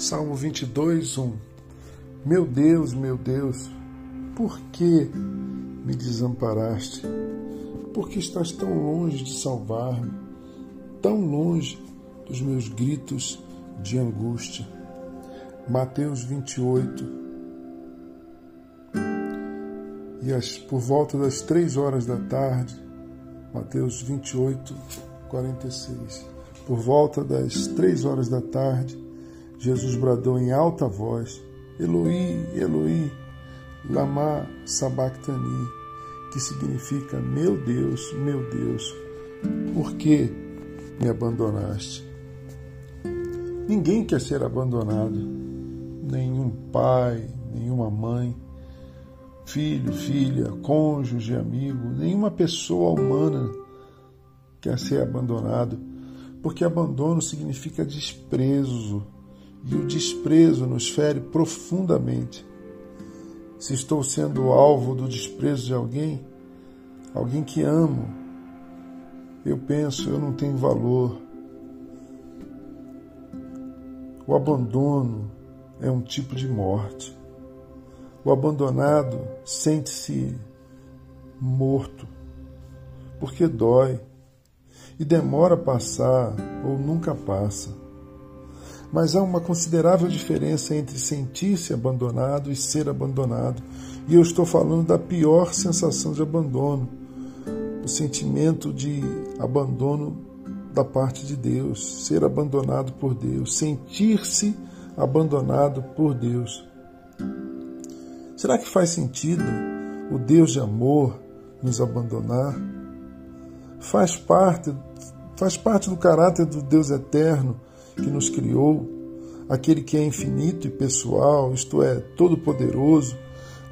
Salmo 22, 1. Meu Deus, meu Deus, por que me desamparaste? Por que estás tão longe de salvar-me, tão longe dos meus gritos de angústia? Mateus 28. E as, por volta das três horas da tarde, Mateus 28, 46. Por volta das três horas da tarde, Jesus bradou em alta voz: Eloi, Eloi, lama sabachthani, que significa: Meu Deus, meu Deus, por que me abandonaste? Ninguém quer ser abandonado, nenhum pai, nenhuma mãe, filho, filha, cônjuge, amigo, nenhuma pessoa humana quer ser abandonado, porque abandono significa desprezo e o desprezo nos fere profundamente. Se estou sendo alvo do desprezo de alguém, alguém que amo, eu penso, eu não tenho valor. O abandono é um tipo de morte. O abandonado sente-se morto, porque dói e demora a passar ou nunca passa mas há uma considerável diferença entre sentir-se abandonado e ser abandonado. E eu estou falando da pior sensação de abandono, o sentimento de abandono da parte de Deus, ser abandonado por Deus, sentir-se abandonado por Deus. Será que faz sentido o Deus de amor nos abandonar? Faz parte, faz parte do caráter do Deus eterno que nos criou, aquele que é infinito e pessoal, isto é, todo-poderoso,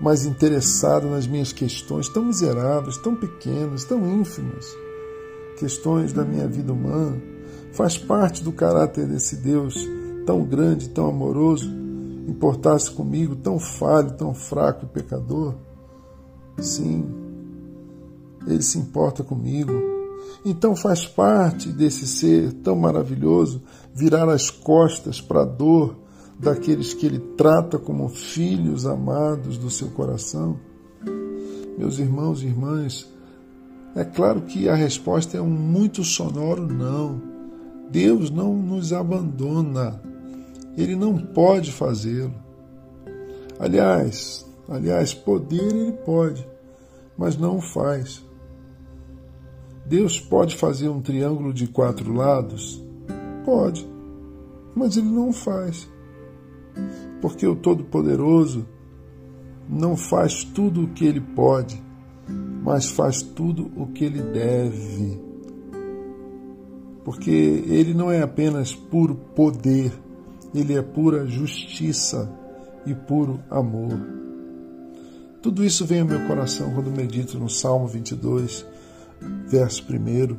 mas interessado nas minhas questões tão miseráveis, tão pequenas, tão ínfimas, questões da minha vida humana, faz parte do caráter desse Deus tão grande, tão amoroso, importar-se comigo, tão falho, tão fraco e pecador? Sim, ele se importa comigo então faz parte desse ser tão maravilhoso virar as costas para a dor daqueles que ele trata como filhos amados do seu coração? Meus irmãos e irmãs, é claro que a resposta é um muito sonoro não. Deus não nos abandona. Ele não pode fazê-lo. Aliás, aliás, poder ele pode, mas não o faz. Deus pode fazer um triângulo de quatro lados? Pode, mas ele não faz. Porque o Todo-Poderoso não faz tudo o que ele pode, mas faz tudo o que ele deve. Porque ele não é apenas puro poder, ele é pura justiça e puro amor. Tudo isso vem ao meu coração quando medito no Salmo 22, verso 1.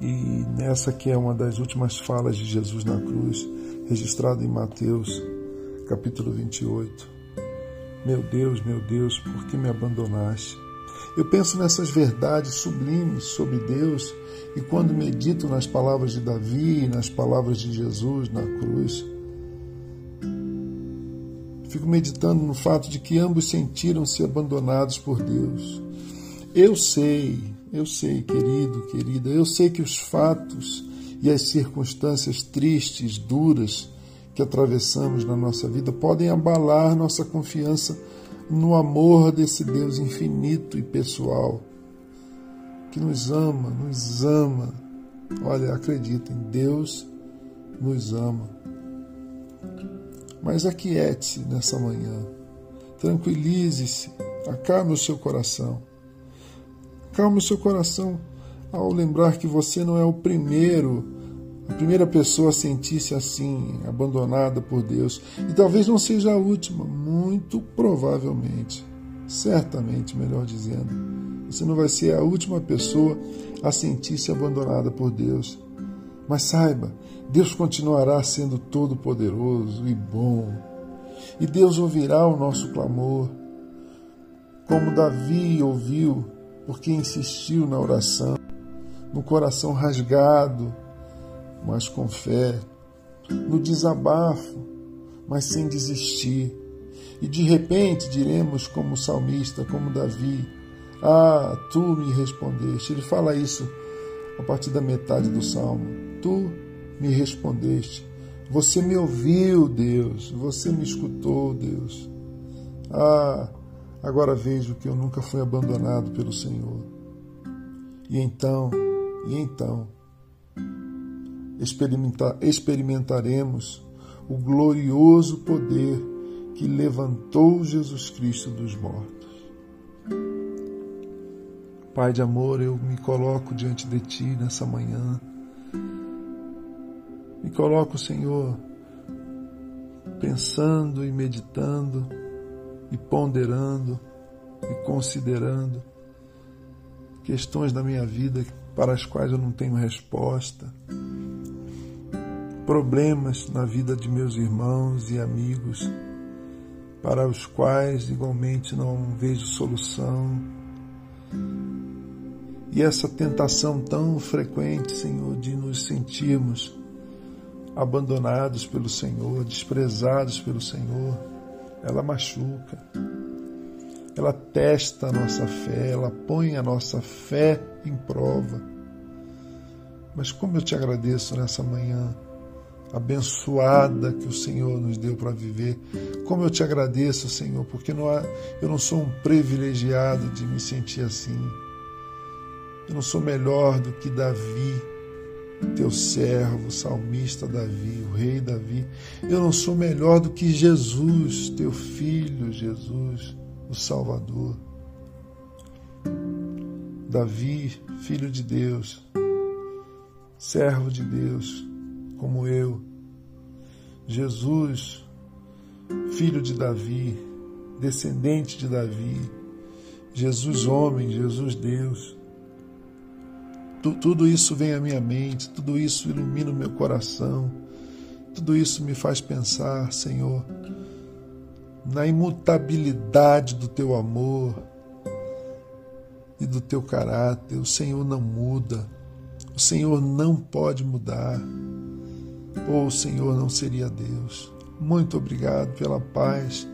E nessa que é uma das últimas falas de Jesus na cruz, registrada em Mateus, capítulo 28. Meu Deus, meu Deus, por que me abandonaste? Eu penso nessas verdades sublimes sobre Deus e quando medito nas palavras de Davi e nas palavras de Jesus na cruz, fico meditando no fato de que ambos sentiram-se abandonados por Deus. Eu sei, eu sei, querido, querida, eu sei que os fatos e as circunstâncias tristes, duras que atravessamos na nossa vida podem abalar nossa confiança no amor desse Deus infinito e pessoal, que nos ama, nos ama. Olha, acreditem, Deus nos ama. Mas aquiete-se nessa manhã, tranquilize-se, acalme o seu coração. Calme o seu coração ao lembrar que você não é o primeiro, a primeira pessoa a sentir-se assim, abandonada por Deus. E talvez não seja a última, muito provavelmente, certamente, melhor dizendo. Você não vai ser a última pessoa a sentir-se abandonada por Deus. Mas saiba, Deus continuará sendo todo-poderoso e bom. E Deus ouvirá o nosso clamor. Como Davi ouviu porque insistiu na oração, no coração rasgado, mas com fé, no desabafo, mas sem desistir. E de repente diremos, como o salmista, como Davi: Ah, tu me respondeste. Ele fala isso a partir da metade do salmo. Tu me respondeste. Você me ouviu, Deus. Você me escutou, Deus. Ah, agora vejo que eu nunca fui abandonado pelo Senhor. E então, e então, experimentaremos o glorioso poder que levantou Jesus Cristo dos mortos. Pai de amor, eu me coloco diante de Ti nessa manhã. Me coloco, Senhor, pensando e meditando e ponderando e considerando questões da minha vida para as quais eu não tenho resposta problemas na vida de meus irmãos e amigos, para os quais igualmente não vejo solução. E essa tentação tão frequente, Senhor, de nos sentirmos abandonados pelo Senhor, desprezados pelo Senhor, ela machuca. Ela testa a nossa fé, ela põe a nossa fé em prova. Mas como eu te agradeço nessa manhã abençoada que o Senhor nos deu para viver. Como eu te agradeço, Senhor, porque não há, eu não sou um privilegiado de me sentir assim. Eu não sou melhor do que Davi, teu servo, salmista Davi, o rei Davi. Eu não sou melhor do que Jesus, teu filho Jesus, o Salvador. Davi, filho de Deus, servo de Deus, como eu. Jesus, filho de Davi, descendente de Davi, Jesus homem, Jesus Deus. Tudo isso vem à minha mente, tudo isso ilumina o meu coração, tudo isso me faz pensar, Senhor, na imutabilidade do teu amor e do teu caráter. O Senhor não muda, o Senhor não pode mudar ou o Senhor não seria Deus. Muito obrigado pela paz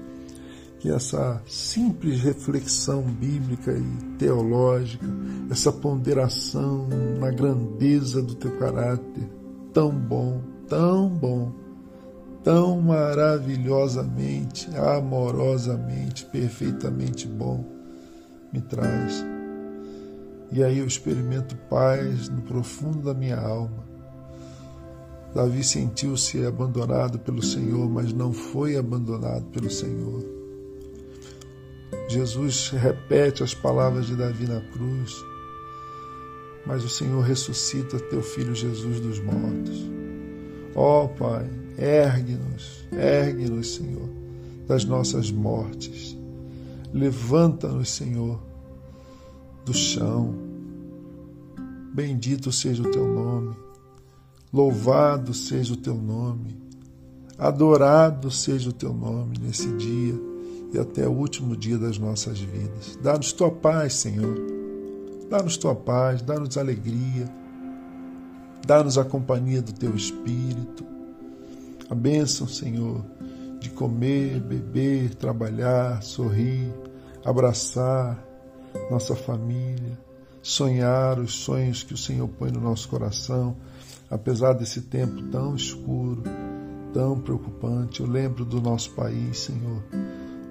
que essa simples reflexão bíblica e teológica, essa ponderação na grandeza do teu caráter, tão bom, tão bom, tão maravilhosamente, amorosamente, perfeitamente bom, me traz. E aí eu experimento paz no profundo da minha alma Davi sentiu-se abandonado pelo Senhor, mas não foi abandonado pelo Senhor. Jesus repete as palavras de Davi na cruz, mas o Senhor ressuscita teu filho Jesus dos mortos. Ó oh, Pai, ergue-nos, ergue-nos, Senhor, das nossas mortes. Levanta-nos, Senhor, do chão. Bendito seja o teu nome. Louvado seja o teu nome, adorado seja o teu nome nesse dia e até o último dia das nossas vidas. Dá-nos tua paz, Senhor. Dá-nos tua paz, dá-nos alegria, dá-nos a companhia do teu Espírito. A bênção, Senhor, de comer, beber, trabalhar, sorrir, abraçar nossa família, sonhar os sonhos que o Senhor põe no nosso coração apesar desse tempo tão escuro, tão preocupante. Eu lembro do nosso país, Senhor.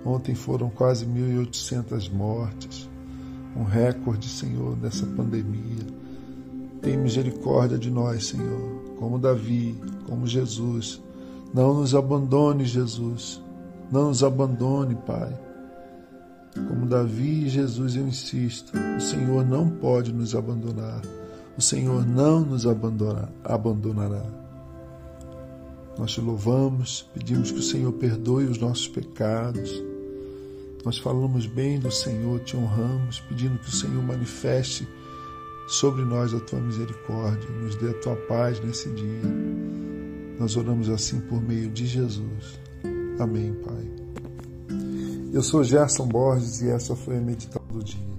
Ontem foram quase 1.800 mortes, um recorde, Senhor, dessa pandemia. Tem misericórdia de nós, Senhor, como Davi, como Jesus. Não nos abandone, Jesus. Não nos abandone, Pai. Como Davi e Jesus, eu insisto, o Senhor não pode nos abandonar o Senhor não nos abandonará. Nós te louvamos, pedimos que o Senhor perdoe os nossos pecados. Nós falamos bem do Senhor, te honramos, pedindo que o Senhor manifeste sobre nós a tua misericórdia, nos dê a tua paz nesse dia. Nós oramos assim por meio de Jesus. Amém, Pai. Eu sou Gerson Borges e essa foi a meditação do dia.